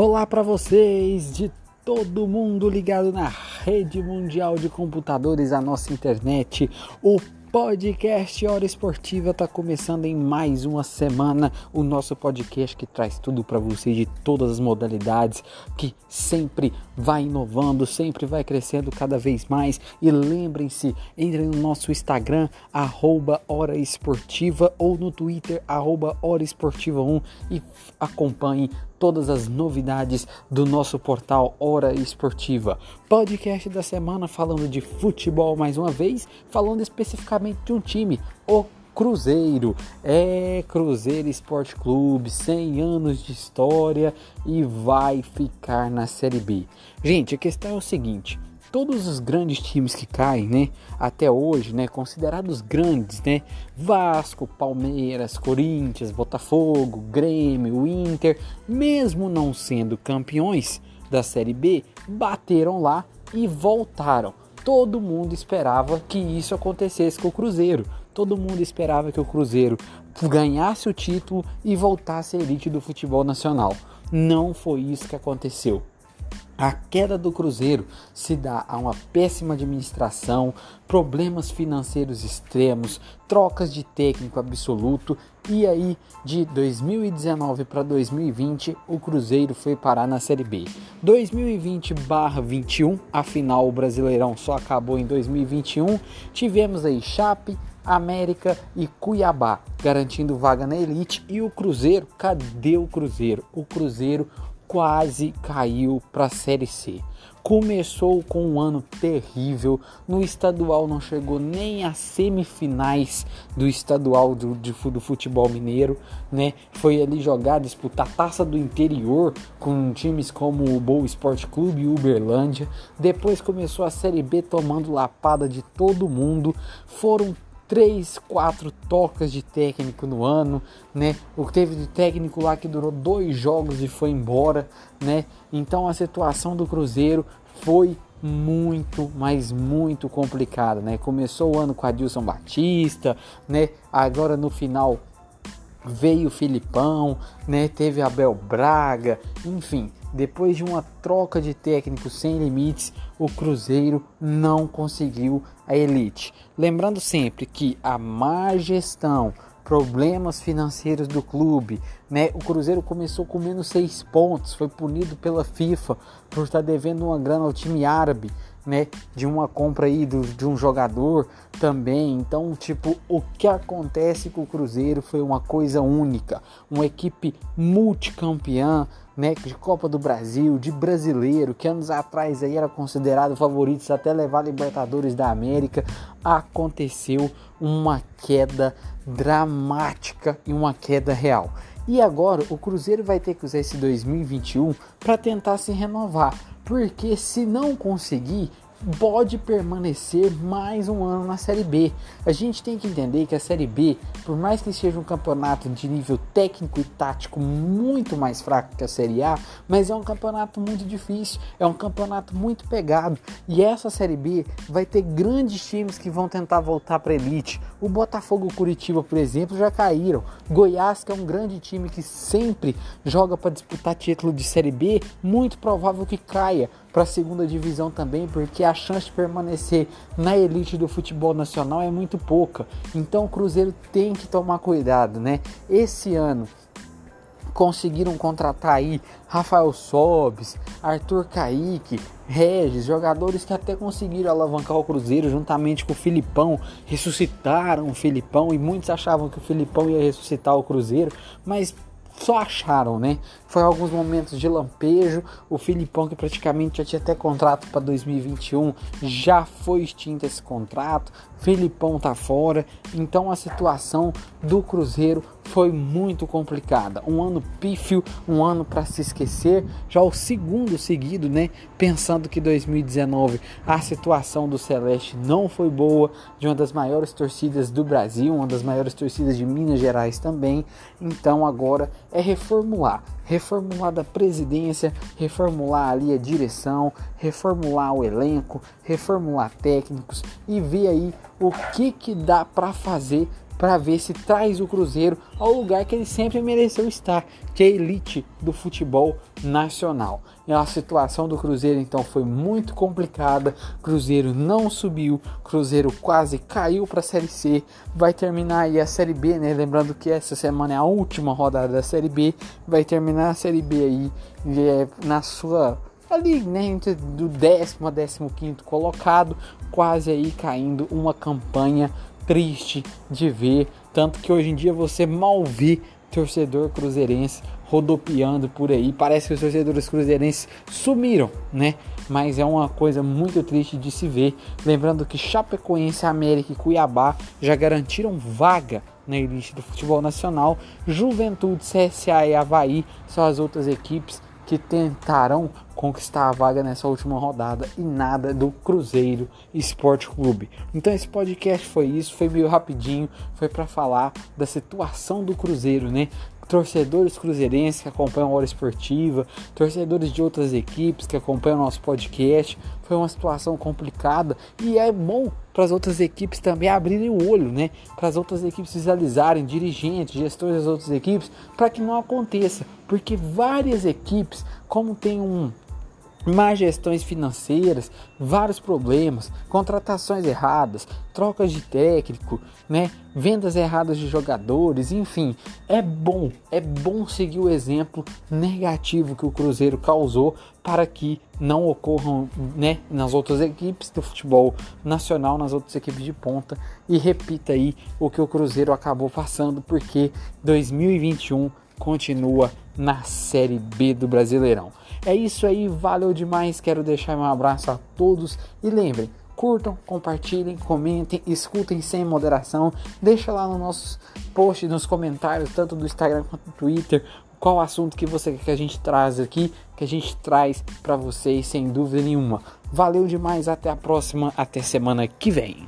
Olá para vocês de todo mundo ligado na rede mundial de computadores, a nossa internet, o Podcast Hora Esportiva está começando em mais uma semana. O nosso podcast que traz tudo para você de todas as modalidades, que sempre vai inovando, sempre vai crescendo cada vez mais. E lembrem-se, entrem no nosso Instagram, arroba Hora Esportiva, ou no Twitter, arroba Hora Esportiva 1 e acompanhem todas as novidades do nosso portal Hora Esportiva. Podcast da semana falando de futebol mais uma vez, falando especificamente de um time, o Cruzeiro. É Cruzeiro Esporte Clube, 100 anos de história e vai ficar na Série B. Gente, a questão é o seguinte, todos os grandes times que caem, né, até hoje, né, considerados grandes, né, Vasco, Palmeiras, Corinthians, Botafogo, Grêmio, Inter, mesmo não sendo campeões da Série B, bateram lá e voltaram. Todo mundo esperava que isso acontecesse com o Cruzeiro. Todo mundo esperava que o Cruzeiro ganhasse o título e voltasse à elite do futebol nacional. Não foi isso que aconteceu. A queda do Cruzeiro se dá a uma péssima administração, problemas financeiros extremos, trocas de técnico absoluto e aí de 2019 para 2020 o Cruzeiro foi parar na Série B. 2020/21, afinal o Brasileirão só acabou em 2021. Tivemos aí Chape, América e Cuiabá garantindo vaga na elite e o Cruzeiro, cadê o Cruzeiro? O Cruzeiro quase caiu para a Série C. Começou com um ano terrível, no estadual não chegou nem às semifinais do estadual do, do futebol mineiro, né? Foi ali jogar, disputar taça do interior com times como o Boa Esporte Clube e Uberlândia. Depois começou a Série B tomando lapada de todo mundo. Foram três, quatro tocas de técnico no ano, né? O que teve de técnico lá que durou dois jogos e foi embora, né? Então a situação do Cruzeiro foi muito, mas muito complicada, né? Começou o ano com a Dilson Batista, né? Agora no final veio o Filipão, né? Teve Abel Braga, enfim, depois de uma troca de técnicos sem limites, o Cruzeiro não conseguiu a elite. Lembrando sempre que a má gestão, problemas financeiros do clube, né? O Cruzeiro começou com menos seis pontos, foi punido pela FIFA por estar devendo uma grana ao time árabe né, de uma compra aí do, de um jogador também. Então, tipo, o que acontece com o Cruzeiro foi uma coisa única, uma equipe multicampeã, né, de Copa do Brasil, de brasileiro, que anos atrás aí era considerado favoritos até levar Libertadores da América, aconteceu uma queda dramática e uma queda real. E agora o Cruzeiro vai ter que usar esse 2021 para tentar se renovar porque se não conseguir, pode permanecer mais um ano na Série B. A gente tem que entender que a Série B, por mais que seja um campeonato de nível técnico e tático muito mais fraco que a Série A, mas é um campeonato muito difícil, é um campeonato muito pegado. E essa Série B vai ter grandes times que vão tentar voltar para elite. O Botafogo e o Curitiba, por exemplo, já caíram. Goiás, que é um grande time que sempre joga para disputar título de Série B, muito provável que caia para a segunda divisão também, porque a chance de permanecer na elite do futebol nacional é muito pouca. Então o Cruzeiro tem que tomar cuidado, né? Esse ano conseguiram contratar aí Rafael Sobes, Arthur Caíque, Regis, jogadores que até conseguiram alavancar o Cruzeiro juntamente com o Filipão, ressuscitaram o Filipão e muitos achavam que o Filipão ia ressuscitar o Cruzeiro, mas só acharam, né? Foi alguns momentos de lampejo. O Filipão, que praticamente já tinha até contrato para 2021, já foi extinto esse contrato. Filipão tá fora. Então a situação do Cruzeiro foi muito complicada. Um ano pífio, um ano para se esquecer. Já o segundo seguido, né? Pensando que 2019 a situação do Celeste não foi boa, de uma das maiores torcidas do Brasil, uma das maiores torcidas de Minas Gerais também. Então agora é reformular. Reformular da presidência, reformular ali a direção, reformular o elenco, reformular técnicos e ver aí o que que dá para fazer para ver se traz o Cruzeiro ao lugar que ele sempre mereceu estar, que é a elite do futebol nacional. A situação do Cruzeiro então foi muito complicada. Cruzeiro não subiu, Cruzeiro quase caiu para a Série C. Vai terminar aí a Série B, né? Lembrando que essa semana é a última rodada da Série B. Vai terminar a Série B aí é, na sua ali, né, entre do décimo a décimo quinto colocado, quase aí caindo uma campanha triste de ver, tanto que hoje em dia você mal vê torcedor cruzeirense rodopiando por aí. Parece que os torcedores cruzeirenses sumiram, né? Mas é uma coisa muito triste de se ver. Lembrando que Chapecoense, América e Cuiabá já garantiram vaga na elite do futebol nacional. Juventude, CSA e Havaí são as outras equipes que tentarão conquistar a vaga nessa última rodada e nada do Cruzeiro Esporte Clube. Então esse podcast foi isso, foi meio rapidinho, foi para falar da situação do Cruzeiro, né? Torcedores cruzeirenses que acompanham a Hora Esportiva, torcedores de outras equipes que acompanham o nosso podcast. Foi uma situação complicada e é bom para as outras equipes também abrirem o olho, né? Para as outras equipes visualizarem, dirigentes, gestores das outras equipes, para que não aconteça, porque várias equipes, como tem um má gestões financeiras, vários problemas, contratações erradas, trocas de técnico, né, vendas erradas de jogadores, enfim, é bom, é bom seguir o exemplo negativo que o Cruzeiro causou para que não ocorram, né, nas outras equipes do futebol nacional, nas outras equipes de ponta. E repita aí o que o Cruzeiro acabou passando, porque 2021 continua na Série B do Brasileirão. É isso aí, valeu demais. Quero deixar um abraço a todos e lembrem, curtam, compartilhem, comentem, escutem sem moderação. Deixa lá no nossos posts, nos comentários, tanto do Instagram quanto do Twitter, qual assunto que você quer que a gente traz aqui, que a gente traz para vocês sem dúvida nenhuma. Valeu demais, até a próxima, até semana que vem.